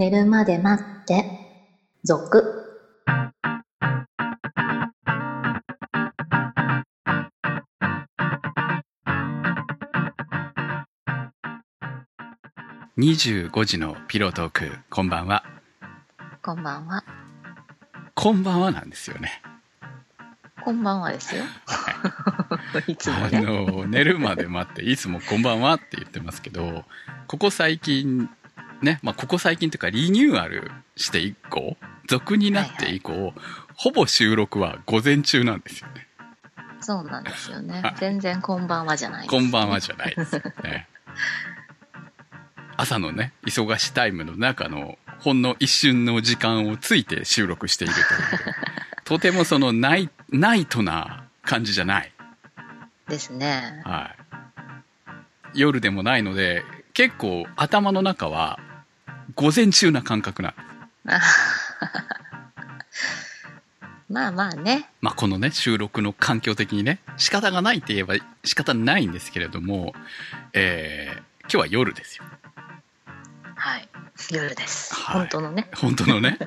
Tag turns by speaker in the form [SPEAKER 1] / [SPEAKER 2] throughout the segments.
[SPEAKER 1] 寝るまで待って、続。
[SPEAKER 2] 25時のピロートーク、こんばんは。
[SPEAKER 1] こんばんは。
[SPEAKER 2] こんばんはなんですよね。
[SPEAKER 1] こんばんはですよ。いつも
[SPEAKER 2] あ
[SPEAKER 1] ね。
[SPEAKER 2] の、寝るまで待って、いつもこんばんはって言ってますけど、ここ最近、ね、まあ、ここ最近というかリニューアルして以降、俗になって以降、ほぼ収録は午前中なんですよね。
[SPEAKER 1] そうなんですよね
[SPEAKER 2] はい。
[SPEAKER 1] 全然こんばんはじゃない
[SPEAKER 2] こんばんはじゃないですよね。朝のね、忙しいタイムの中の、ほんの一瞬の時間をついて収録しているという。とてもそのナイ、ナイトな感じじゃない。
[SPEAKER 1] ですね。
[SPEAKER 2] はい。夜でもないので、結構頭の中は午前中な感覚な。
[SPEAKER 1] まあまあね。
[SPEAKER 2] まあ、このね、収録の環境的にね、仕方がないって言えば仕方ないんですけれども、えー、今日は夜ですよ。
[SPEAKER 1] はい。夜です。
[SPEAKER 2] はい
[SPEAKER 1] 本当のね。
[SPEAKER 2] 本当のね。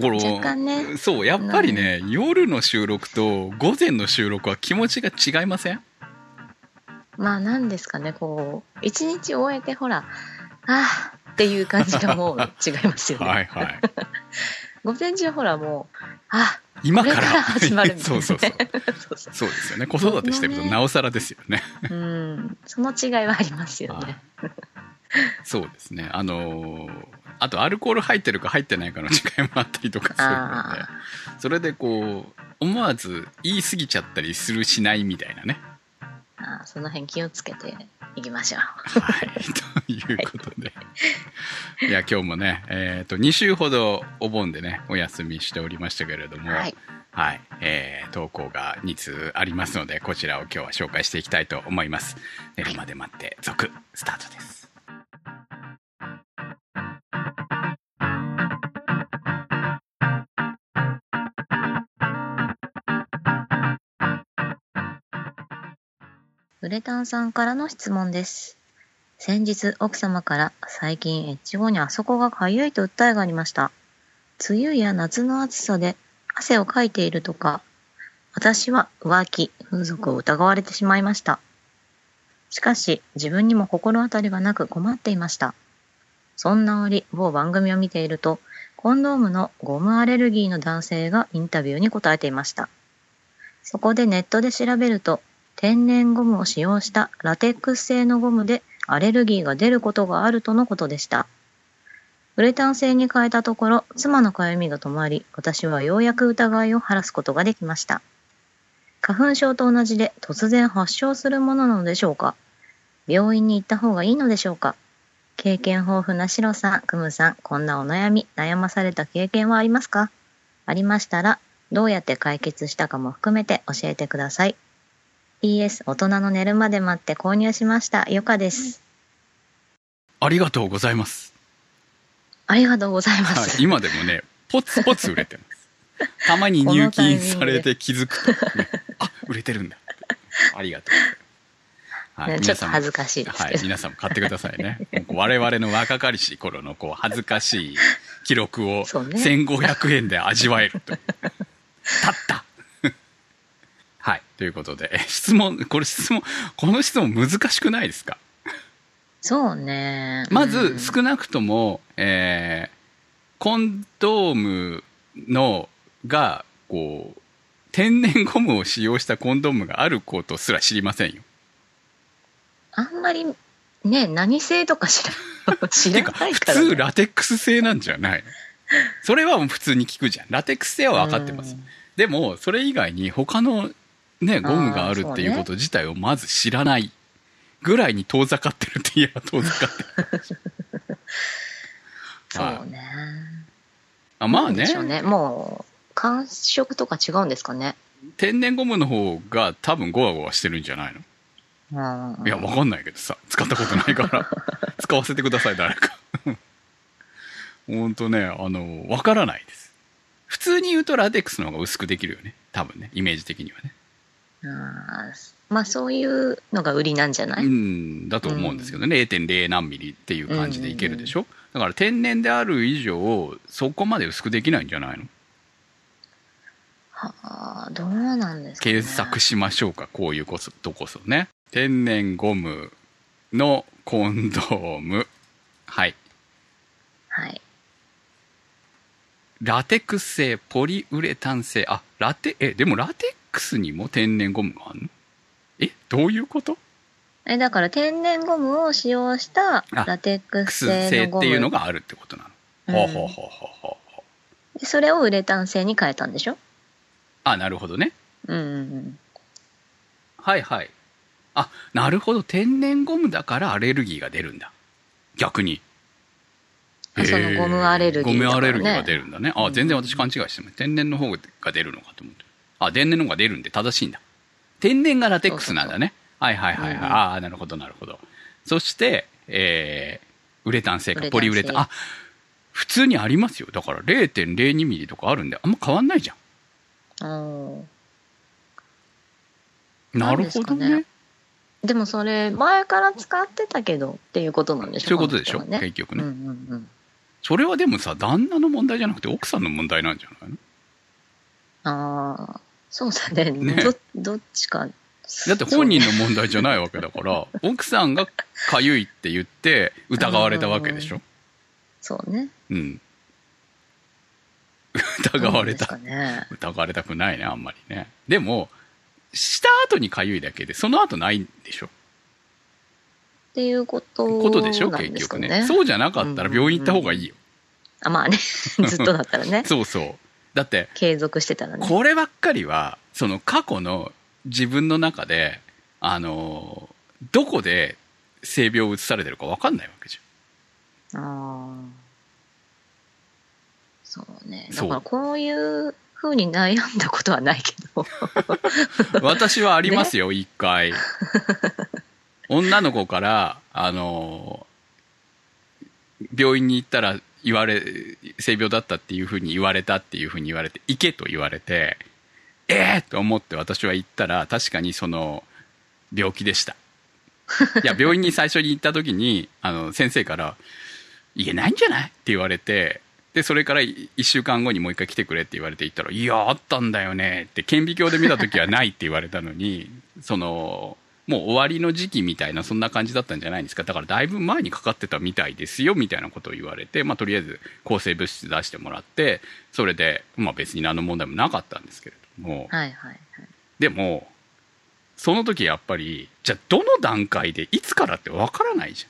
[SPEAKER 2] この
[SPEAKER 1] ね
[SPEAKER 2] そう、やっぱりね、夜の収録と午前の収録は気持ちが違いません？
[SPEAKER 1] まあなんですかね、こう、一日終えてほら、ああっていう感じがもう違いますよね。
[SPEAKER 2] はいはい。
[SPEAKER 1] 午前中ほらもう、あ
[SPEAKER 2] 今から。
[SPEAKER 1] 始まるみたいな、
[SPEAKER 2] そう
[SPEAKER 1] ね。
[SPEAKER 2] そうそう。
[SPEAKER 1] そうそ
[SPEAKER 2] そうですよね。子育てしてるとなおさらですよね。
[SPEAKER 1] う。うん。その違いはありますよね。
[SPEAKER 2] そうですね。あのーあとアルコール入ってるか入ってないかの違いもあったりとかするので
[SPEAKER 1] あ、
[SPEAKER 2] それでこう、思わず言い過ぎちゃったりするしないみたいなね。
[SPEAKER 1] ああその辺気をつけていきましょう。
[SPEAKER 2] はい。ということで。いや、今日もね、えっ、と、2週ほどお盆でね、お休みしておりましたけれども、
[SPEAKER 1] はい。
[SPEAKER 2] はい、えー、投稿が2通ありますので、こちらを今日は紹介していきたいと思います。寝るまで待って、続、スタートです。
[SPEAKER 1] レタンさんからの質問です。先日奥様から最近エッチ後にあそこがかゆいと訴えがありました。梅雨や夏の暑さで汗をかいているとか、私は浮気、風俗を疑われてしまいました。しかし自分にも心当たりがなく困っていました。そんな折、某番組を見ていると、コンドームのゴムアレルギーの男性がインタビューに答えていました。そこでネットで調べると、天然ゴムを使用したラテックス製のゴムでアレルギーが出ることがあるとのことでした。ウレタン製に変えたところ、妻のかゆみが止まり、私はようやく疑いを晴らすことができました。花粉症と同じで突然発症するものなのでしょうか？病院に行った方がいいのでしょうか？経験豊富なシロさん、クムさん、こんなお悩み、悩まされた経験はありますか？ありましたら、どうやって解決したかも含めて教えてください。PS 大人の寝るまで待って購入しました。ゆかです。
[SPEAKER 2] ありがとうございます。
[SPEAKER 1] ありがとうございま
[SPEAKER 2] はい、
[SPEAKER 1] す。
[SPEAKER 2] 今でもね、ポツポツ売れてます。たまに入金されて気づくと、ね、あ、売れてるんだ。ありがとうござい
[SPEAKER 1] ねちょっと恥ずかしい
[SPEAKER 2] はい皆さんも買ってくださいね。我々の若かりし頃のこう恥ずかしい記録を
[SPEAKER 1] そうね
[SPEAKER 2] 1500円で味わえるという。たったはい。ということで、え質問、これ質問、この質問難しくないですか？
[SPEAKER 1] そうね。
[SPEAKER 2] ま
[SPEAKER 1] うん
[SPEAKER 2] ず少なくとも、えーコンドームのがこう天然ゴムを使用したコンドームがあることすら知りませんよ。
[SPEAKER 1] あんまり、ね、何製とか知ら 知らないから、ね。
[SPEAKER 2] 通ラテックス製なんじゃない？のそれは普通に聞くじゃん。ラテックス製は分かってます。でもそれ以外に他のねゴムがあるっていうこと自体をまず知らないぐらいに遠ざかってるって言えば 遠ざかってる。
[SPEAKER 1] そうね。
[SPEAKER 2] あまあね
[SPEAKER 1] ね。もう、感触とか違うんですかね。
[SPEAKER 2] 天然ゴムの方が多分ゴワゴワしてるんじゃないの？
[SPEAKER 1] うん
[SPEAKER 2] いや、わかんないけどさ、使ったことないから、使わせてください、誰か。ほんとね、あの、わからないです。普通に言うとラテックスの方が薄くできるよね。多分ね、イメージ的にはね。
[SPEAKER 1] うんまあそういうのが売りなんじゃな
[SPEAKER 2] う
[SPEAKER 1] い、
[SPEAKER 2] ん、だと思うんですけどね、0.0何ミリっていう感じでいけるでしょ、だから天然である以上そこまで薄くできないんじゃないの？
[SPEAKER 1] はあどうなんですか、ね、
[SPEAKER 2] 検索しましょうかこういうことこそね。天然ゴムのコンドーム。はい。
[SPEAKER 1] はい。
[SPEAKER 2] ラテクス製ポリウレタン製あラテえでもラテックスにも天然ゴムがあるの？えどういうこと？
[SPEAKER 1] えだから天然ゴムを使用した
[SPEAKER 2] あ
[SPEAKER 1] ラテック
[SPEAKER 2] ク
[SPEAKER 1] ス
[SPEAKER 2] ス製っていうのがあるってことなの、
[SPEAKER 1] うん
[SPEAKER 2] ほうほうほうほうほう。
[SPEAKER 1] でそれをウレタン製に変えたんでしょ？
[SPEAKER 2] あなるほどね。
[SPEAKER 1] うんうんうん。
[SPEAKER 2] はいはい。あなるほど。天然ゴムだからアレルギーが出るんだ。逆に。
[SPEAKER 1] あそのゴムアレルギーね。
[SPEAKER 2] ムアレルギーが出るんだね。あ全然私勘違いしてます。天然の方が出るのかと思ってあ天然の方が出るんで正しいんだ。天然がラテックスなんだね。はいはいはいはい、
[SPEAKER 1] うんうん。
[SPEAKER 2] ああなるほどなるほど。そしてえー、ウレタン製かポリウレタン。あ普通にありますよ。だから0.02ミリとかあるんであんま変わんないじゃん。
[SPEAKER 1] おー。
[SPEAKER 2] なるほどね。
[SPEAKER 1] でもそれ前から使ってたけどっていうことなんでしょ
[SPEAKER 2] そういうことでしょ、結局ね、
[SPEAKER 1] うんうんうん。
[SPEAKER 2] それはでもさ旦那の問題じゃなくて奥さんの問題なんじゃないの？
[SPEAKER 1] ああそうだね
[SPEAKER 2] ね
[SPEAKER 1] どどっちか
[SPEAKER 2] だって本人の問題じゃないわけだから、奥さんがかゆいって言って疑われたわけでしょ？
[SPEAKER 1] そうね
[SPEAKER 2] うん。疑われた。
[SPEAKER 1] ね
[SPEAKER 2] 疑われたくないね、あんまりね。でも、した後にかゆいだけで、その後ないんでしょ？
[SPEAKER 1] っていうこと
[SPEAKER 2] ことでしょ、結局ね。そうじゃなかったら病院行った方がいいよ。
[SPEAKER 1] あまあね ずっとだったらね
[SPEAKER 2] そうそう。だって、
[SPEAKER 1] 継続してたらね。
[SPEAKER 2] こればっかりは、その過去の自分の中で、あの、どこで性病を移されてるか分かんないわけじゃん。
[SPEAKER 1] ああそうね。だからこういうふうに悩んだことはないけど。
[SPEAKER 2] 私はありますよ、一回。女の子から、あの、病院に行ったら言われ、性病だったっていうふうに言われたっていうふうに言われて、行けと言われて、ええー、と思って私は行ったら、確かにその、病気でした。いや、病院に最初に行った時に、あの、先生から、いけないんじゃない？って言われて、で、それから1週間後にもう一回来てくれって言われて行ったら、いや、あったんだよねって、顕微鏡で見た時はないって言われたのに、その、もう終わりの時期みたいな、そんな感じだったんじゃないんですか。だからだいぶ前にかかってたみたいですよ、みたいなことを言われて、まあとりあえず抗生物質出してもらって、それで、まあ別に何の問題もなかったんですけれども、
[SPEAKER 1] はいはいはい
[SPEAKER 2] でも、その時やっぱり、じゃあどの段階でいつからってわからないじ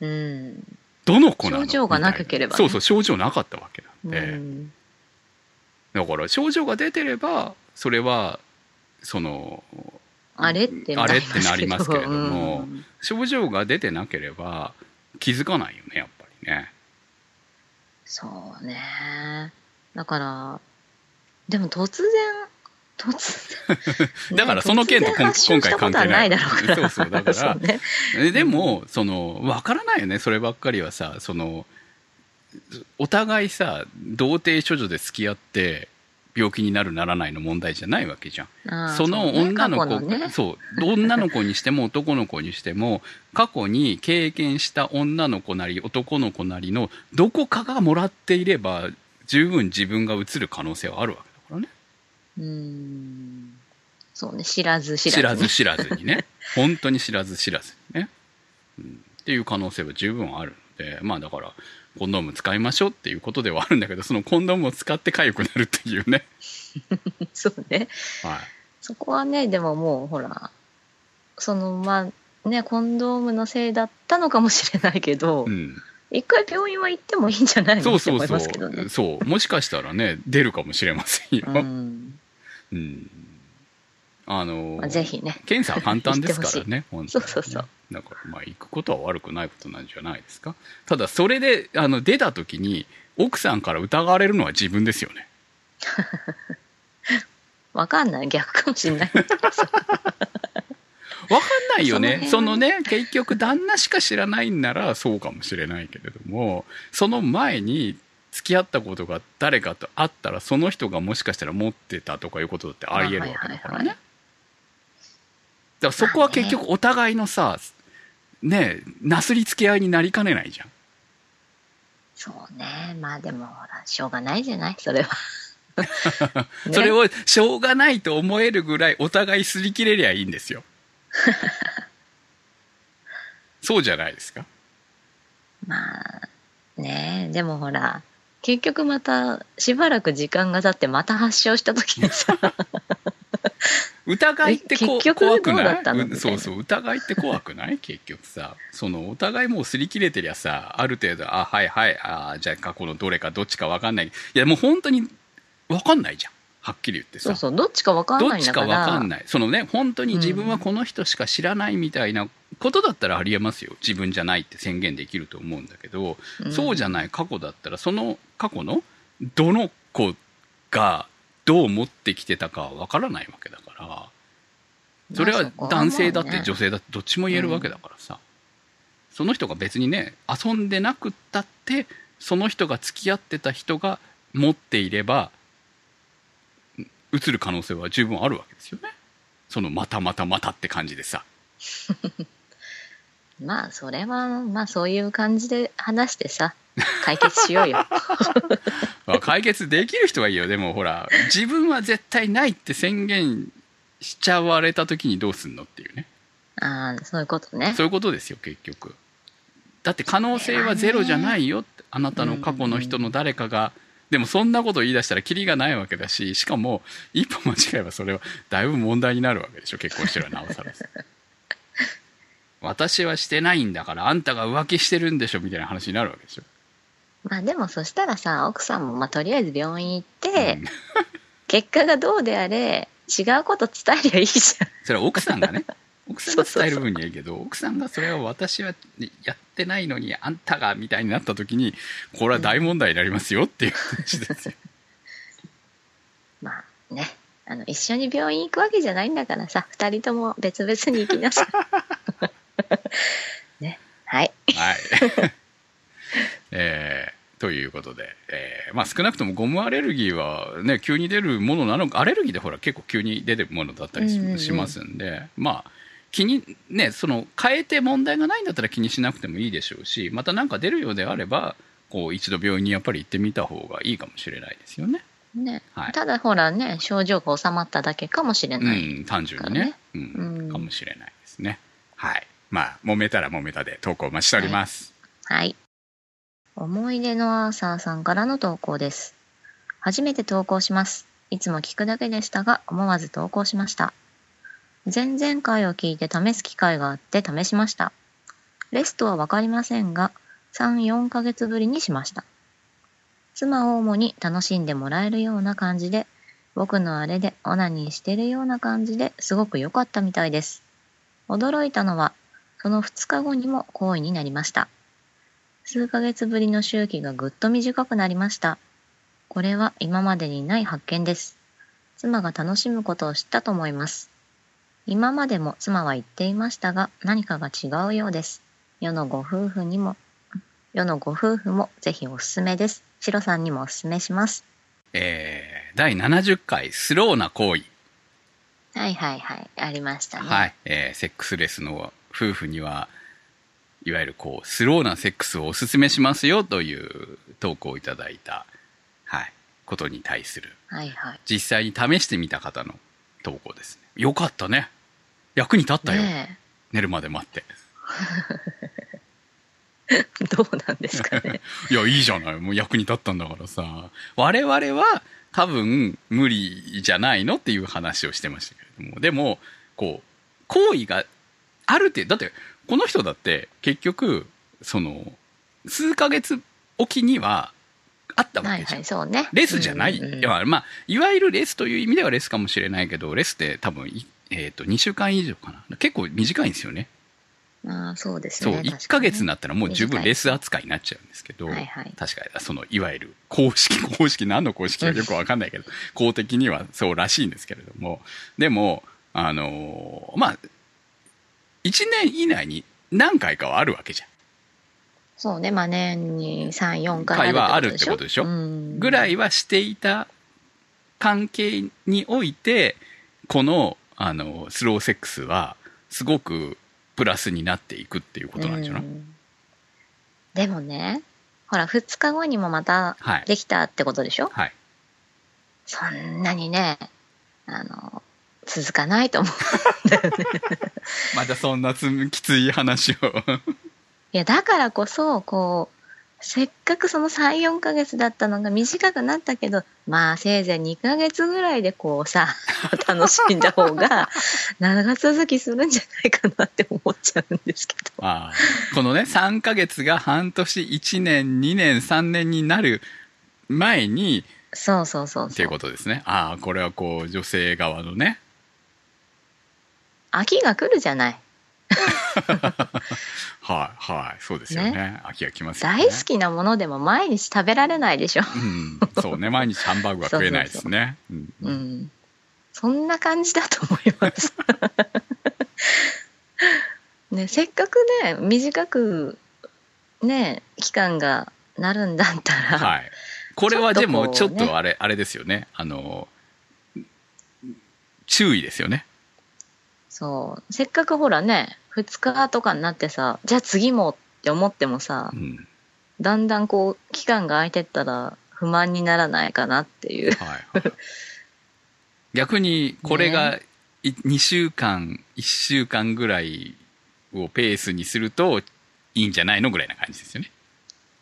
[SPEAKER 2] ゃん。
[SPEAKER 1] うん
[SPEAKER 2] どの子なの？
[SPEAKER 1] 症状がなければね
[SPEAKER 2] そうそう、症状なかったわけなんで。
[SPEAKER 1] うん
[SPEAKER 2] だから症状が出てれば、それは、その、
[SPEAKER 1] あれって
[SPEAKER 2] あれってなりますけれど
[SPEAKER 1] う
[SPEAKER 2] も
[SPEAKER 1] ん。
[SPEAKER 2] 症状が出てなければ気づかないよね、やっぱりね。
[SPEAKER 1] そうね。だからでも突然突然
[SPEAKER 2] だからその件と今回関係ない。
[SPEAKER 1] だろうから。
[SPEAKER 2] そうそうだから
[SPEAKER 1] ね。
[SPEAKER 2] えでも、その、わからないよね、そればっかりはさ、その、お互いさ、童貞処女で付き合って、病気になるならないの問題じゃないわけじゃん。その女の子
[SPEAKER 1] ね。
[SPEAKER 2] そう。女の子にしても 男の子にしても過去に経験した女の子なり男の子なりのどこかがもらっていれば十分自分が移る可能性はあるわけだからね。
[SPEAKER 1] うん。そうね。知らず知らず,、
[SPEAKER 2] 知らず知らずにね。本当に知らず知らずにね、うん、っていう可能性は十分あるので。まあだからコンドーム使いましょうっていうことではあるんだけど そのコンドームを使って痒くなるっていうね、
[SPEAKER 1] そうね。
[SPEAKER 2] はい、
[SPEAKER 1] そこはねでももうほらそのまあねコンドームのせいだったのかもしれないけど、
[SPEAKER 2] うん、
[SPEAKER 1] 一回病院は行ってもいいんじゃないの？
[SPEAKER 2] そうそうそ
[SPEAKER 1] ますけどね。
[SPEAKER 2] うそう。もしかしたらね出るかもしれませんよ、
[SPEAKER 1] うん。
[SPEAKER 2] うん。あの
[SPEAKER 1] まあ、ぜひね
[SPEAKER 2] 検査は簡単ですからね、本当にね
[SPEAKER 1] そうそうそう。
[SPEAKER 2] だから、まあ、行くことは悪くないことなんじゃないですか。ただ、それで、あの、出た時に、奥さんから疑われるのは自分ですよね。
[SPEAKER 1] わかんない逆かもしれない
[SPEAKER 2] わかんないよね。そ
[SPEAKER 1] その
[SPEAKER 2] のね、結局、旦那しか知らないんなら、そうかもしれないけれども、その前に、付き合ったことが誰かとあったら、その人がもしかしたら持ってたとかいうことだってあり得るわけだからね。らそこは結局お互いのさ、ねえ、なすりつけ合いになりかねないじゃん。
[SPEAKER 1] そうね。まあでも、ほら、しょうがないじゃない？それは。ね
[SPEAKER 2] それをしょうがないと思えるぐらいお互い擦り切れりゃいいんですよ。そうじゃないですか？
[SPEAKER 1] まあ、ねでもほら、結局また、しばらく時間が経ってまた発症した時にさ、
[SPEAKER 2] 疑いって怖くない？そうそう。疑いって怖くない？結局さそのお互いもう擦り切れてりゃさある程度あはいはいあじゃあ過去のどれかどっちか分かんない。いやもう本当に分かんないじゃん。はっきり言ってさ。
[SPEAKER 1] そうそう、どっちかわかん
[SPEAKER 2] ど
[SPEAKER 1] ないんだか。
[SPEAKER 2] っちか分からんない。そのね本当に自分はこの人しか知らないみたいなことだったらありえますよ。自分じゃないって宣言できると思うんだけど、
[SPEAKER 1] うん。
[SPEAKER 2] そうじゃない過去だったらその過去のどの子がどう持ってきてたかは分からないわけだからそれは男性だって女性だってどっちも言えるわけだからさ、その人が別にね遊んでなくったってその人が付き合ってた人が持っていれば移る可能性は十分あるわけですよね。そのまたまたまたって感じでさ。
[SPEAKER 1] まあ、それは、まあ、そういう感じで話してさ、解決しようよ。
[SPEAKER 2] まあ解決できる人はいいよ。でもほら自分は絶対ないって宣言しちゃわれた時にどうすんのっていうね。
[SPEAKER 1] ああ、そういうことね。
[SPEAKER 2] そういうことですよ結局。だって可能性はゼロじゃないよってあなたの過去の人の誰かがでもそんなこと言い出したらキリがないわけだししかも一歩間違えばそれはだいぶ問題になるわけでしょ結婚してるなおさら 私はしてないんだからあんたが浮気してるんでしょみたいな話になるわけでしょ、
[SPEAKER 1] まあでもそしたらさ、奥さんも、まあとりあえず病院行って、
[SPEAKER 2] うん
[SPEAKER 1] 結果がどうであれ、違うこと伝えりゃいいじゃん。
[SPEAKER 2] それは奥さんがね奥さんが伝える分にはいいけど奥さんがそれは私はやってないのにあんたがみたいになった時にこれは大問題になりますよっていう話ですよ
[SPEAKER 1] まあね、あの、一緒に病院行くわけじゃないんだからさ、二人とも別々に行きなさい。ね、はい。
[SPEAKER 2] はい。えーということで、えーまあ少なくともゴムアレルギーはね、急に出るものなのか、アレルギーでほら結構急に出るものだったりし,、ますんで、まあ、気に、ね、その、変えて問題がないんだったら気にしなくてもいいでしょうし、またなんか出るようであれば、こう、一度病院にやっぱり行ってみた方がいいかもしれないですよね。
[SPEAKER 1] ね、
[SPEAKER 2] はい
[SPEAKER 1] ただほらね、症状が収まっただけかもしれ
[SPEAKER 2] う
[SPEAKER 1] ない。
[SPEAKER 2] ん、単純にね。うん、
[SPEAKER 1] うん
[SPEAKER 2] かもしれないですね。はい。まあ、揉めたら揉めたで投稿お待ちしております。
[SPEAKER 1] はい。思い出のアーサーさんからの投稿です。初めて投稿します。いつも聞くだけでしたが、思わず投稿しました。前々回を聞いて試す機会があって試しました。レストはわかりませんが、3、4ヶ月ぶりにしました。妻を主に楽しんでもらえるような感じで、僕のあれでオナニーしてるような感じですごく良かったみたいです。驚いたのは、その2日後にも行為になりました。数ヶ月ぶりの周期がぐっと短くなりました。これは今までにない発見です。妻が楽しむことを知ったと思います。今までも妻は言っていましたが、何かが違うようです。世のご夫婦にも、世のご夫婦もぜひおすすめです。シロさんにもおすすめします。
[SPEAKER 2] えー第70回スローな行為。
[SPEAKER 1] はいはいはい、ありましたね。
[SPEAKER 2] はい、えーセックスレスの夫婦には、いわゆるこう、スローなセックスをおすすめしますよという投稿をいただいた、はい、ことに対する、
[SPEAKER 1] はいはい。
[SPEAKER 2] 実際に試してみた方の投稿ですね。よかったね。役に立ったよ。
[SPEAKER 1] ね
[SPEAKER 2] 寝るまで待って。
[SPEAKER 1] え、どうなんですかね。
[SPEAKER 2] いや、いいじゃない。もう役に立ったんだからさ。我々は多分無理じゃないのっていう話をしてましたけれども。でも、こう、行為がある程度、だって、この人だって結局、その、数ヶ月おきにはあったわけじゃん。
[SPEAKER 1] はいはい、ね。
[SPEAKER 2] レスじゃない。
[SPEAKER 1] うんうん
[SPEAKER 2] いやまあ、いわゆるレスという意味ではレスかもしれないけど、レスって多分い、えっ、と、2週間以上かな。結構短いんですよね。
[SPEAKER 1] ああ、そうです
[SPEAKER 2] そう、
[SPEAKER 1] ね。
[SPEAKER 2] 1ヶ月になったらもう十分レス扱いになっちゃうんですけど、
[SPEAKER 1] はいはい
[SPEAKER 2] 確かに、その、いわゆる公式、公式、何の公式かよくわかんないけど、公的にはそうらしいんですけれども、でも、あのーまあ、1年以内に何回かはあるわけじゃん。
[SPEAKER 1] そうね、まあ年に3、4回
[SPEAKER 2] 回はあるってことでしょ？
[SPEAKER 1] うん。
[SPEAKER 2] ぐらいはしていた関係において、この、あの、スローセックスは、すごくプラスになっていくっていうことなんじゃない、
[SPEAKER 1] うん。でもね、ほら、2日後にもまた
[SPEAKER 2] はい。
[SPEAKER 1] できたってことでしょ、
[SPEAKER 2] はい。
[SPEAKER 1] そんなにね、あの、続かないと思うんだよね。
[SPEAKER 2] またそんなつきつい話を。
[SPEAKER 1] いや、だからこそ、こう、せっかくその3、4ヶ月だったのが短くなったけど、まあせいぜい2ヶ月ぐらいでこうさ、楽しんだ方が長続きするんじゃないかなって思っちゃうんですけど。
[SPEAKER 2] このね、3ヶ月が半年、1年、2年、3年になる前に、
[SPEAKER 1] そうそうそう
[SPEAKER 2] っていう。ことですね。ああ、これはこう、女性側のね。
[SPEAKER 1] 秋が来るじゃない。
[SPEAKER 2] はい、はい、そうですよね。秋が来ますよね。
[SPEAKER 1] 大好きなものでも毎日食べられないでしょ。
[SPEAKER 2] うん、そうね。毎日ハンバーグは食えないですね。うん
[SPEAKER 1] うん。そんな感じだと思います。ね、せっかくね、短く、ね、期間がなるんだったら、
[SPEAKER 2] はい。これはでも、ちょっ
[SPEAKER 1] と
[SPEAKER 2] あれ、あれですよね。あの、注意ですよね。
[SPEAKER 1] そう。せっかくほらね、2日とかになってさ、じゃあ次もって思ってもさ
[SPEAKER 2] う、ん。
[SPEAKER 1] だんだんこう、期間が空いてったら不満にならないかなっていう。
[SPEAKER 2] はい、はい。逆に、これがい2週間、1週間ぐらいをペースにするといいんじゃないの？ぐらいな感じですよね。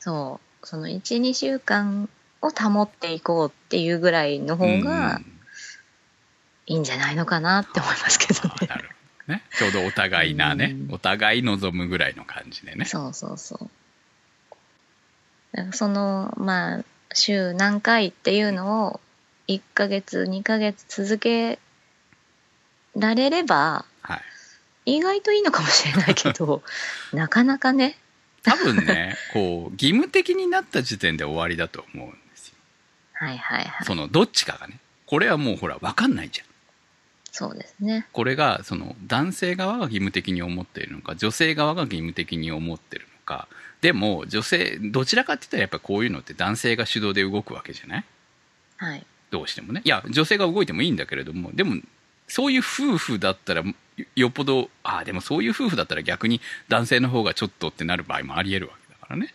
[SPEAKER 1] そう。その1、2週間を保っていこうっていうぐらいの方が
[SPEAKER 2] うん
[SPEAKER 1] いいんじゃないのかなって思いますけどね。
[SPEAKER 2] あなるね。ちょうどお互いなね、
[SPEAKER 1] うん
[SPEAKER 2] お互い望むぐらいの感じでね。
[SPEAKER 1] そうそうそう。その、まあ、週何回っていうのを1ヶ月、2ヶ月続けられれば、
[SPEAKER 2] はい。
[SPEAKER 1] 意外といいのかもしれないけど、なかなかね、
[SPEAKER 2] 多分ね、こう、義務的になった時点で終わりだと思うんですよ。
[SPEAKER 1] はいはいはい。
[SPEAKER 2] その、どっちかがね。これはもうほら、わかんないじゃん。
[SPEAKER 1] そうですね。
[SPEAKER 2] これが、その、男性側が義務的に思っているのか、女性側が義務的に思ってるのか。でも、女性、どちらかって言ったらやっぱこういうのって男性が主導で動くわけじゃない？
[SPEAKER 1] はい。
[SPEAKER 2] どうしてもね。いや、女性が動いてもいいんだけれども、でも、そういう夫婦だったら、よよっぽど、ああ、でもそういう夫婦だったら逆に男性の方がちょっとってなる場合もあり得るわけだからね。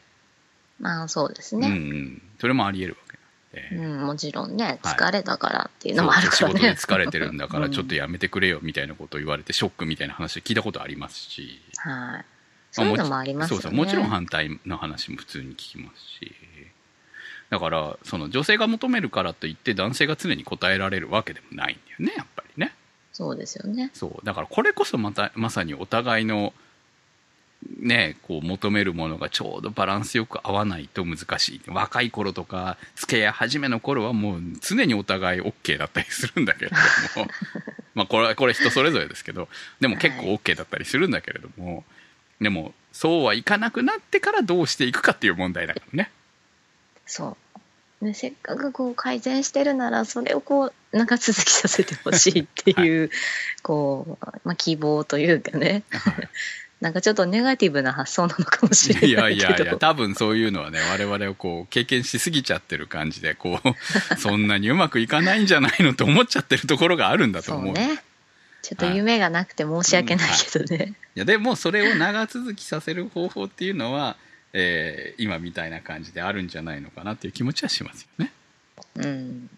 [SPEAKER 1] まあそうです
[SPEAKER 2] うん
[SPEAKER 1] ね。
[SPEAKER 2] うん。それもあり得るわけ
[SPEAKER 1] う
[SPEAKER 2] なん
[SPEAKER 1] もちろんね、
[SPEAKER 2] はい
[SPEAKER 1] 疲れたからっていうのもあるから
[SPEAKER 2] そう仕事で
[SPEAKER 1] ね。
[SPEAKER 2] 疲れてるんだから
[SPEAKER 1] うん
[SPEAKER 2] ちょっとやめてくれよみたいなことを言われてショックみたいな話聞いたことありますし。
[SPEAKER 1] はい。そういうのもありますよね。
[SPEAKER 2] そうそう。もちろん反対の話も普通に聞きますし。だから、その女性が求めるからといって男性が常に応えられるわけでもないんだよね、やっぱりね。
[SPEAKER 1] そうですよね。
[SPEAKER 2] そう。だからこれこそまた、まさにお互いの、ね、こう求めるものがちょうどバランスよく合わないと難しい。若い頃とか、付き合い始めの頃はもう常にお互い OK だったりするんだけれども、まあこれは、これ人それぞれですけど、でも結構 OK だったりするんだけれども、でもそうはいかなくなってからどうしていくかっていう問題だからね。
[SPEAKER 1] そう。ね、せっかくこう改善してるなら、それをこう、長続きさせてほしいっていう、こう、まあ希望というかね。
[SPEAKER 2] はい
[SPEAKER 1] なんかちょっとネガティブな発想なのかもしれ
[SPEAKER 2] いや
[SPEAKER 1] ないけど。
[SPEAKER 2] いやいや、多分そういうのはね、我々をこう、経験しすぎちゃってる感じで、こう、そんなにうまくいかないんじゃないのと思っちゃってるところがあるんだと思う。
[SPEAKER 1] そうね。ちょっと夢がなくて申し訳ないけどね。
[SPEAKER 2] いや、でもそれを長続きさせる方法っていうのは、えー今みたいな感じであるんじゃないのかなっていう気持ちはしますよね。
[SPEAKER 1] うん。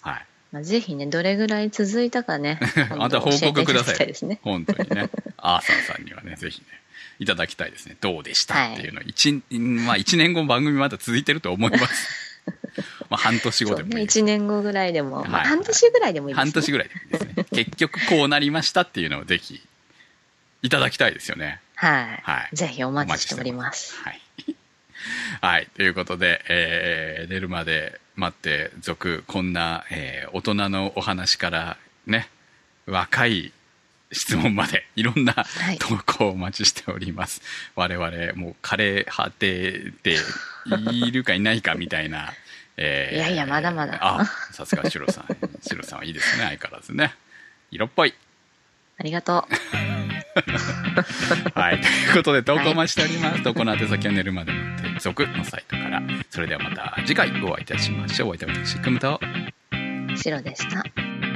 [SPEAKER 2] はい。
[SPEAKER 1] まあ、ぜひね、どれぐらい続いたかね。
[SPEAKER 2] また報告ください
[SPEAKER 1] ですね。
[SPEAKER 2] 本当にね。アーサーさんにはね、ぜひね、いただきたいですね。どうでしたっていうのを、一、まあ一年後番組まだ続いてると思います。まあ半年後でもいいです。
[SPEAKER 1] 1年後ぐらいでも、まあ、
[SPEAKER 2] はい
[SPEAKER 1] 半年ぐらいでもいいですね。
[SPEAKER 2] 半年ぐらいでもいいですね。結局こうなりましたっていうのをぜひ、いただきたいですよね。
[SPEAKER 1] はい。
[SPEAKER 2] はい
[SPEAKER 1] ぜひお待ちしております。
[SPEAKER 2] はい。はい。ということで、えー、寝るまで待って、続、こんな、えー、大人のお話から、ね、若い質問まで、いろんない投稿をお待ちしております。我々、もう、枯れ果てているかいないかみたいな、えー
[SPEAKER 1] いやいやまだまだ
[SPEAKER 2] あ、さすがシロさん。シロさんはいいですね、相変わらずね。色っぽい。
[SPEAKER 1] ありがとう。
[SPEAKER 2] はい。ということで、投稿お待ちしております。投稿の宛先は寝るまでの鉄則のサイトから。それではまた次回お会いいたしましょう。お会いいたしましょう。くむと。
[SPEAKER 1] 白でした。